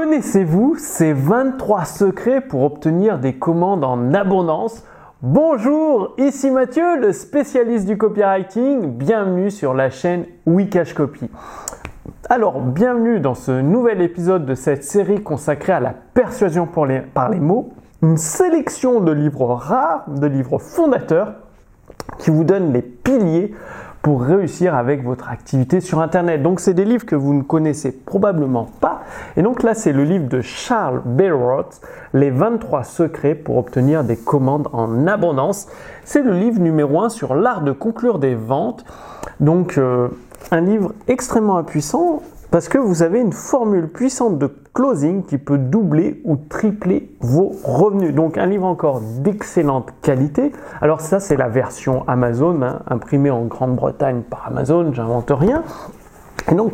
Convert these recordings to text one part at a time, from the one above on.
Connaissez-vous ces 23 secrets pour obtenir des commandes en abondance? Bonjour, ici Mathieu, le spécialiste du copywriting. Bienvenue sur la chaîne Wikash Copy. Alors, bienvenue dans ce nouvel épisode de cette série consacrée à la persuasion par les mots. Une sélection de livres rares, de livres fondateurs qui vous donnent les piliers pour réussir avec votre activité sur Internet. Donc c'est des livres que vous ne connaissez probablement pas. Et donc là c'est le livre de Charles Bellroth, Les 23 secrets pour obtenir des commandes en abondance. C'est le livre numéro 1 sur l'art de conclure des ventes. Donc euh, un livre extrêmement puissant parce que vous avez une formule puissante de closing qui peut doubler ou tripler vos revenus. Donc un livre encore d'excellente qualité. Alors ça c'est la version Amazon, hein, imprimée en Grande-Bretagne par Amazon, j'invente rien. Et donc,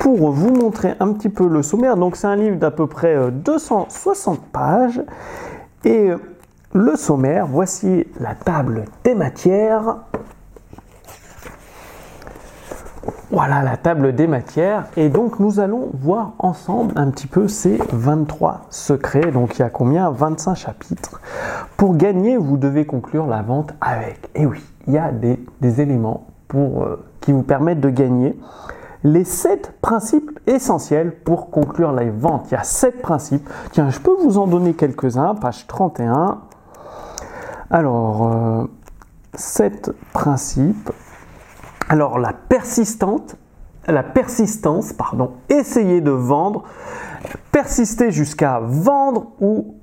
pour vous montrer un petit peu le sommaire, donc c'est un livre d'à peu près 260 euh, pages. Et euh, le sommaire, voici la table des matières. Voilà la table des matières et donc nous allons voir ensemble un petit peu ces 23 secrets. Donc il y a combien? 25 chapitres. Pour gagner, vous devez conclure la vente avec. Et oui, il y a des, éléments euh, qui vous permettent de gagner. Les 7 principes essentiels pour conclure la vente. Il y a 7 principes. Tiens, je peux vous en donner quelques-uns, page 31. Alors, 7 euh, principes alors la persistante, la persistance, pardon, essayer de vendre, persister jusqu'à vendre ou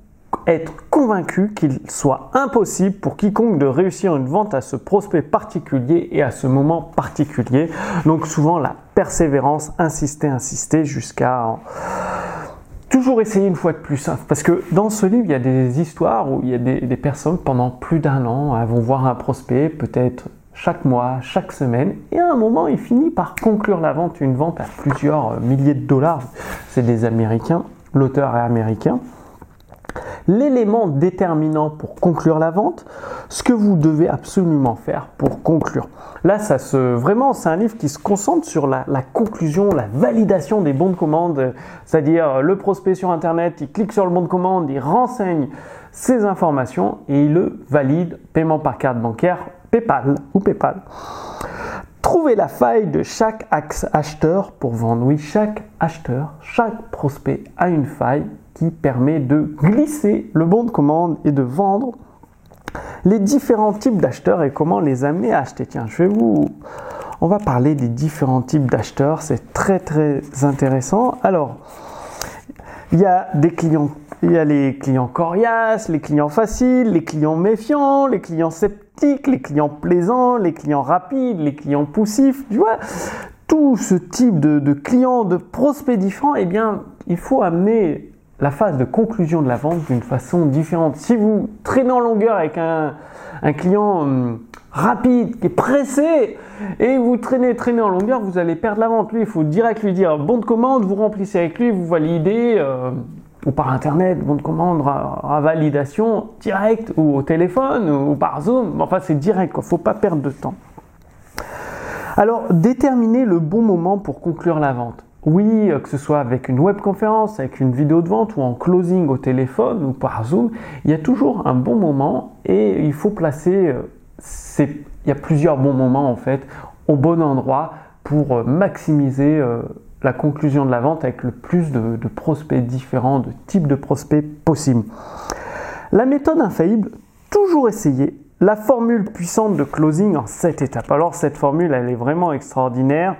être convaincu qu'il soit impossible pour quiconque de réussir une vente à ce prospect particulier et à ce moment particulier. Donc souvent la persévérance, insister, insister jusqu'à toujours essayer une fois de plus. Hein. Parce que dans ce livre, il y a des histoires où il y a des, personnes pendant plus d'un an, vont voir un prospect, peut-être chaque mois, chaque semaine, et à un moment, il finit par conclure la vente, une vente à plusieurs milliers de dollars. C'est des Américains, l'auteur est américain. L'élément déterminant pour conclure la vente, ce que vous devez absolument faire pour conclure. Là, ça se, vraiment, c'est un livre qui se concentre sur la, la conclusion, la validation des bons de commande, c'est-à-dire le prospect sur Internet, il clique sur le bon de commande, il renseigne ses informations et il le valide, paiement par carte bancaire PayPal ou PayPal. Trouvez la faille de chaque acheteur pour vendre. Oui, chaque acheteur, chaque prospect a une faille qui permet de glisser le bon de commande et de vendre les différents types d'acheteurs et comment les amener à acheter. Tiens, je vais vous... On va parler des différents types d'acheteurs, c'est très très intéressant. Alors, il y a des clients, il y a les clients coriaces, les clients faciles, les clients méfiants, les clients sceptiques les clients plaisants, les clients rapides, les clients poussifs, tu vois, tout ce type de, clients, de prospects différents, eh bien, il faut amener la phase de conclusion de la vente d'une façon différente. Si vous traînez en longueur avec un, client hum, rapide, qui est pressé, et vous traînez, traînez en longueur, vous allez perdre la vente. Lui, il faut direct lui dire bon de commande, vous remplissez avec lui, vous validez. Euh, ou par internet, bon de commande à, validation direct ou au téléphone ou, par Zoom. Enfin, c'est direct, il ne faut pas perdre de temps. Alors, déterminer le bon moment pour conclure la vente. Oui, euh, que ce soit avec une webconférence, avec une vidéo de vente ou en closing au téléphone ou par Zoom, il y a toujours un bon moment et il faut placer, euh, il y a plusieurs bons moments en fait, au bon endroit pour euh, maximiser la conclusion de la vente avec le plus de, prospects différents, de types de prospects possibles. La méthode infaillible, toujours essayer la formule puissante de closing en 7 étapes. Alors cette formule, elle est vraiment extraordinaire.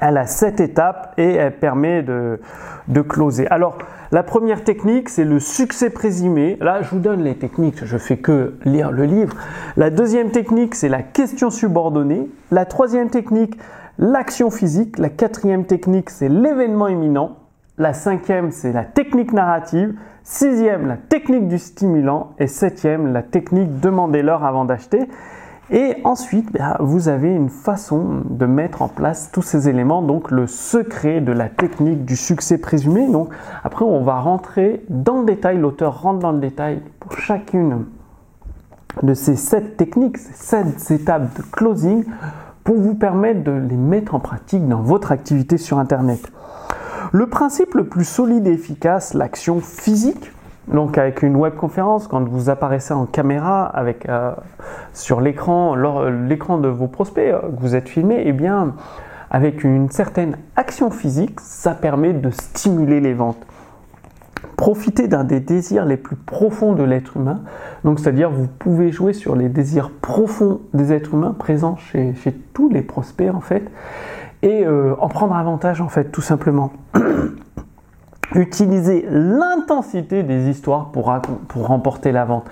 Elle a 7 étapes et elle permet de, de closer. Alors la première technique, c'est le succès présumé. Là, je vous donne les techniques, je fais que lire le livre. La deuxième technique, c'est la question subordonnée. La troisième technique, l'action physique. La quatrième technique, c'est l'événement imminent. La cinquième, c'est la technique narrative. Sixième, la technique du stimulant. Et septième, la technique demander l'heure avant d'acheter. Et ensuite, bah, vous avez une façon de mettre en place tous ces éléments, donc le secret de la technique du succès présumé. Donc après, on va rentrer dans le détail, l'auteur rentre dans le détail pour chacune de ces sept techniques, ces sept étapes de closing pour vous permettre de les mettre en pratique dans votre activité sur Internet. Le principe le plus solide et efficace, l'action physique, donc avec une webconférence, quand vous apparaissez en caméra avec, euh, sur l'écran, l'écran de vos prospects, euh, que vous êtes filmé, eh bien, avec une certaine action physique, ça permet de stimuler les ventes. Profitez d'un des désirs les plus profonds de l'être humain. Donc, c'est-à-dire, vous pouvez jouer sur les désirs profonds des êtres humains présents chez, tous les prospects, en fait, et euh, en prendre avantage, en fait, tout simplement. Utilisez l'intensité des histoires pour, remporter la vente.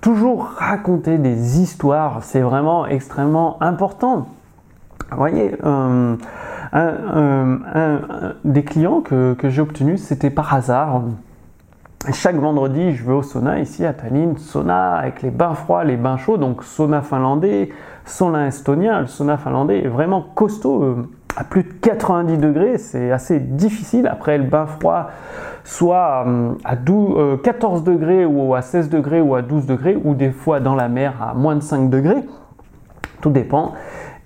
Toujours raconter des histoires, c'est vraiment extrêmement important. Vous voyez, euh, un, des clients que, que j'ai obtenus, c'était par hasard. Chaque vendredi, je vais au sauna ici à Tallinn, sauna avec les bains froids, les bains chauds, donc sauna finlandais, sauna estonien. Le sauna finlandais est vraiment costaud. Euh, à plus de 90 degrés, c'est assez difficile. Après le bain froid, soit euh, à 14 euh, degrés ou à 16 degrés ou à 12 degrés, ou des fois dans la mer à moins de 5 degrés, tout dépend.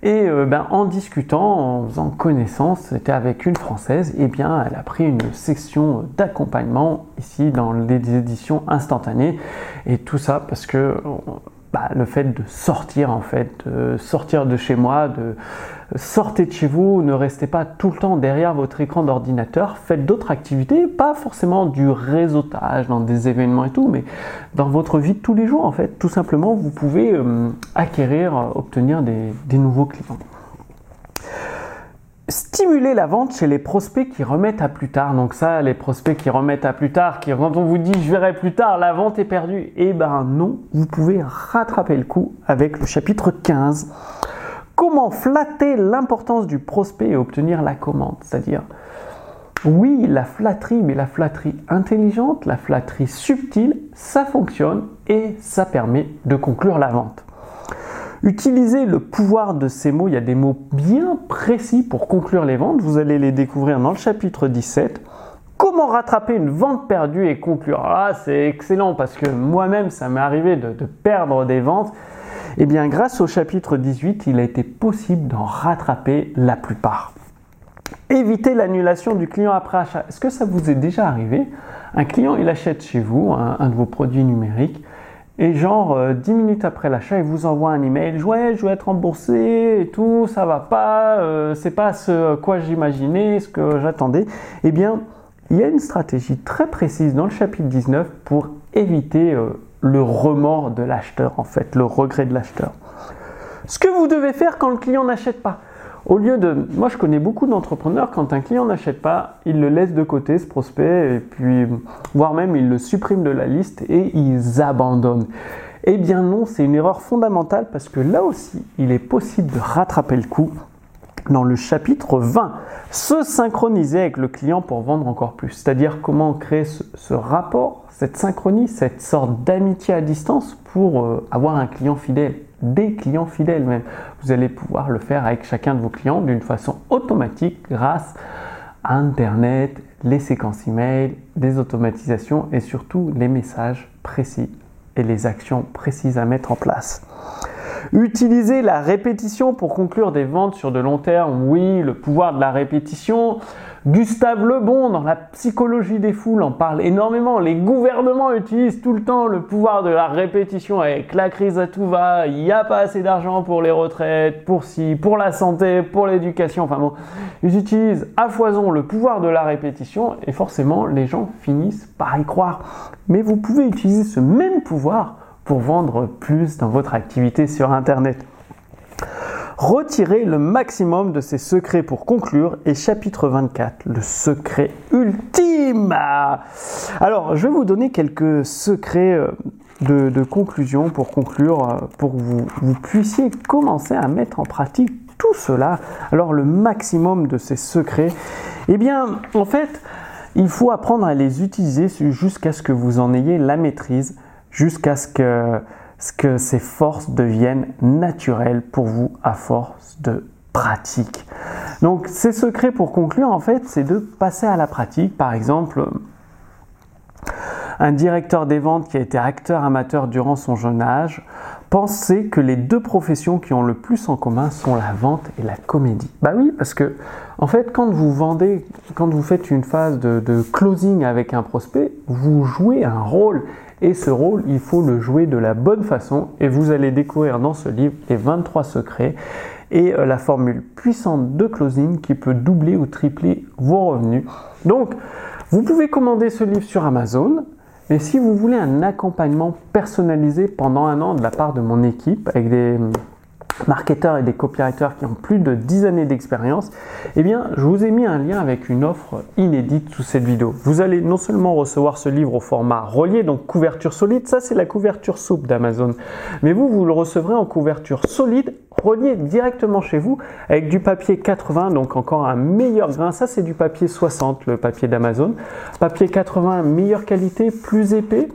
Et euh, ben, en discutant, en faisant connaissance, c'était avec une Française, et eh bien elle a pris une section d'accompagnement ici dans les éditions instantanées. Et tout ça parce que bah, le fait de sortir en fait, de sortir de chez moi, de sortir de chez vous, ne restez pas tout le temps derrière votre écran d'ordinateur, faites d'autres activités, pas forcément du réseautage dans des événements et tout, mais dans votre vie de tous les jours en fait, tout simplement vous pouvez euh, acquérir, obtenir des nouveaux clients stimuler la vente chez les prospects qui remettent à plus tard. Donc ça, les prospects qui remettent à plus tard, qui quand on vous dit je verrai plus tard, la vente est perdue. Eh ben non, vous pouvez rattraper le coup avec le chapitre 15. Comment flatter l'importance du prospect et obtenir la commande C'est-à-dire, oui, la flatterie, mais la flatterie intelligente, la flatterie subtile, ça fonctionne et ça permet de conclure la vente. Utilisez le pouvoir de ces mots, il y a des mots bien précis pour conclure les ventes, vous allez les découvrir dans le chapitre 17. Comment rattraper une vente perdue et conclure? Ah, c'est excellent parce que moi-même, ça m'est arrivé de, perdre des ventes. Eh bien, grâce au chapitre 18, il a été possible d'en rattraper la plupart. Évitez l'annulation du client après achat. Est-ce que ça vous est déjà arrivé? Un client, il achète chez vous un de vos produits numériques et genre, 10 euh, minutes après l'achat, il vous envoie un email. Ouais, je vais être remboursé et tout, ça va pas, euh, c'est pas ce quoi j'imaginais, ce que j'attendais. Eh bien, il y a une stratégie très précise dans le chapitre 19 pour éviter euh, le remords de l'acheteur, en fait, le regret de l'acheteur. Ce que vous devez faire quand le client n'achète pas. Au lieu de. Moi, je connais beaucoup d'entrepreneurs, quand un client n'achète pas, ils le laissent de côté, ce prospect, et puis, voire même, ils le suppriment de la liste et ils abandonnent. Eh bien, non, c'est une erreur fondamentale parce que là aussi, il est possible de rattraper le coup dans le chapitre 20. Se synchroniser avec le client pour vendre encore plus. C'est-à-dire comment créer ce, rapport, cette synchronie, cette sorte d'amitié à distance pour euh, avoir un client fidèle des clients fidèles même. Vous allez pouvoir le faire avec chacun de vos clients d'une façon automatique grâce à Internet, les séquences email, des automatisations et surtout les messages précis et les actions précises à mettre en place. Utilisez la répétition pour conclure des ventes sur de long terme. Oui, le pouvoir de la répétition. Gustave Lebon, dans la psychologie des foules, en parle énormément. Les gouvernements utilisent tout le temps le pouvoir de la répétition avec la crise à tout va. Il n'y a pas assez d'argent pour les retraites, pour pour la santé, pour l'éducation. Enfin bon, ils utilisent à foison le pouvoir de la répétition et forcément les gens finissent par y croire. Mais vous pouvez utiliser ce même pouvoir pour vendre plus dans votre activité sur Internet. Retirez le maximum de ces secrets pour conclure et chapitre 24, le secret ultime. Alors, je vais vous donner quelques secrets euh, de, conclusion pour conclure, euh, pour que vous, vous puissiez commencer à mettre en pratique tout cela. Alors, le maximum de ces secrets, eh bien, en fait, il faut apprendre à les utiliser jusqu'à ce que vous en ayez la maîtrise, jusqu'à ce que ce que ces forces deviennent naturelles pour vous à force de pratique. Donc ces secrets pour conclure en fait c'est de passer à la pratique. Par exemple un directeur des ventes qui a été acteur amateur durant son jeune âge pensez que les deux professions qui ont le plus en commun sont la vente et la comédie Bah oui, parce que en fait, quand vous vendez, quand vous faites une phase de closing avec un prospect, vous jouez un rôle. Et ce rôle, il faut le jouer de la bonne façon. Et vous allez découvrir dans ce livre les 23 secrets et euh, la formule puissante de closing qui peut doubler ou tripler vos revenus. Donc, vous pouvez commander ce livre sur Amazon. Mais si vous voulez un accompagnement personnalisé pendant un an de la part de mon équipe, avec des marketeurs et des copywriters qui ont plus de 10 années d'expérience, eh bien, je vous ai mis un lien avec une offre inédite sous cette vidéo. Vous allez non seulement recevoir ce livre au format relié, donc couverture solide, ça c'est la couverture souple d'Amazon, mais vous, vous le recevrez en couverture solide, relié directement chez vous, avec du papier 80, donc encore un meilleur grain. Ça c'est du papier 60, le papier d'Amazon. Papier 80, meilleure qualité, plus épais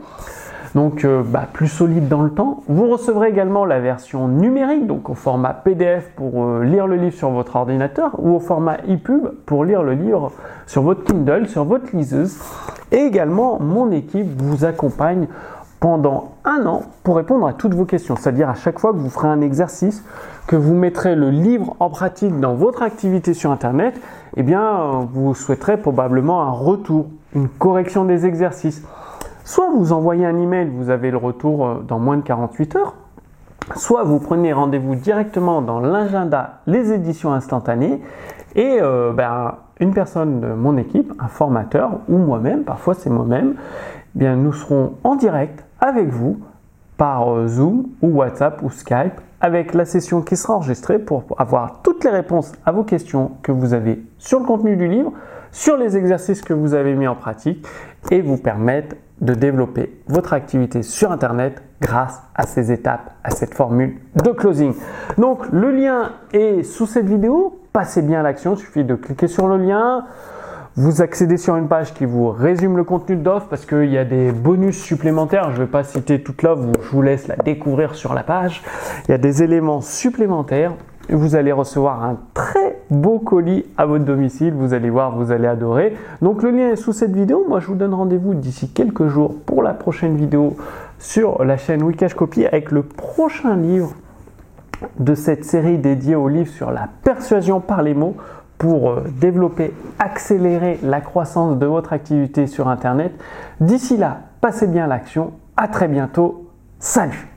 donc euh, bah, plus solide dans le temps. Vous recevrez également la version numérique, donc au format PDF pour euh, lire le livre sur votre ordinateur ou au format EPUB pour lire le livre sur votre Kindle, sur votre liseuse. Et également, mon équipe vous accompagne pendant un an pour répondre à toutes vos questions. C'est-à-dire à chaque fois que vous ferez un exercice, que vous mettrez le livre en pratique dans votre activité sur Internet, eh bien, euh, vous souhaiterez probablement un retour, une correction des exercices. Soit vous envoyez un email, vous avez le retour euh, dans moins de 48 heures, soit vous prenez rendez-vous directement dans l'agenda Les éditions instantanées et euh, ben, une personne de mon équipe, un formateur ou moi-même, parfois c'est moi-même, eh bien nous serons en direct avec vous par euh, Zoom ou WhatsApp ou Skype avec la session qui sera enregistrée pour avoir toutes les réponses à vos questions que vous avez sur le contenu du livre, sur les exercices que vous avez mis en pratique et vous permettre de développer votre activité sur Internet grâce à ces étapes, à cette formule de closing. Donc le lien est sous cette vidéo. Passez bien à l'action, il suffit de cliquer sur le lien. Vous accédez sur une page qui vous résume le contenu de l'offre parce qu'il y a des bonus supplémentaires. Je ne vais pas citer toute l'offre, je vous laisse la découvrir sur la page. Il y a des éléments supplémentaires vous allez recevoir un très beau colis à votre domicile. Vous allez voir, vous allez adorer. Donc le lien est sous cette vidéo. Moi, je vous donne rendez-vous d'ici quelques jours pour la prochaine vidéo sur la chaîne Wikash Copy avec le prochain livre de cette série dédiée au livre sur la persuasion par les mots pour euh, développer, accélérer la croissance de votre activité sur Internet. D'ici là, passez bien l'action. À très bientôt. Salut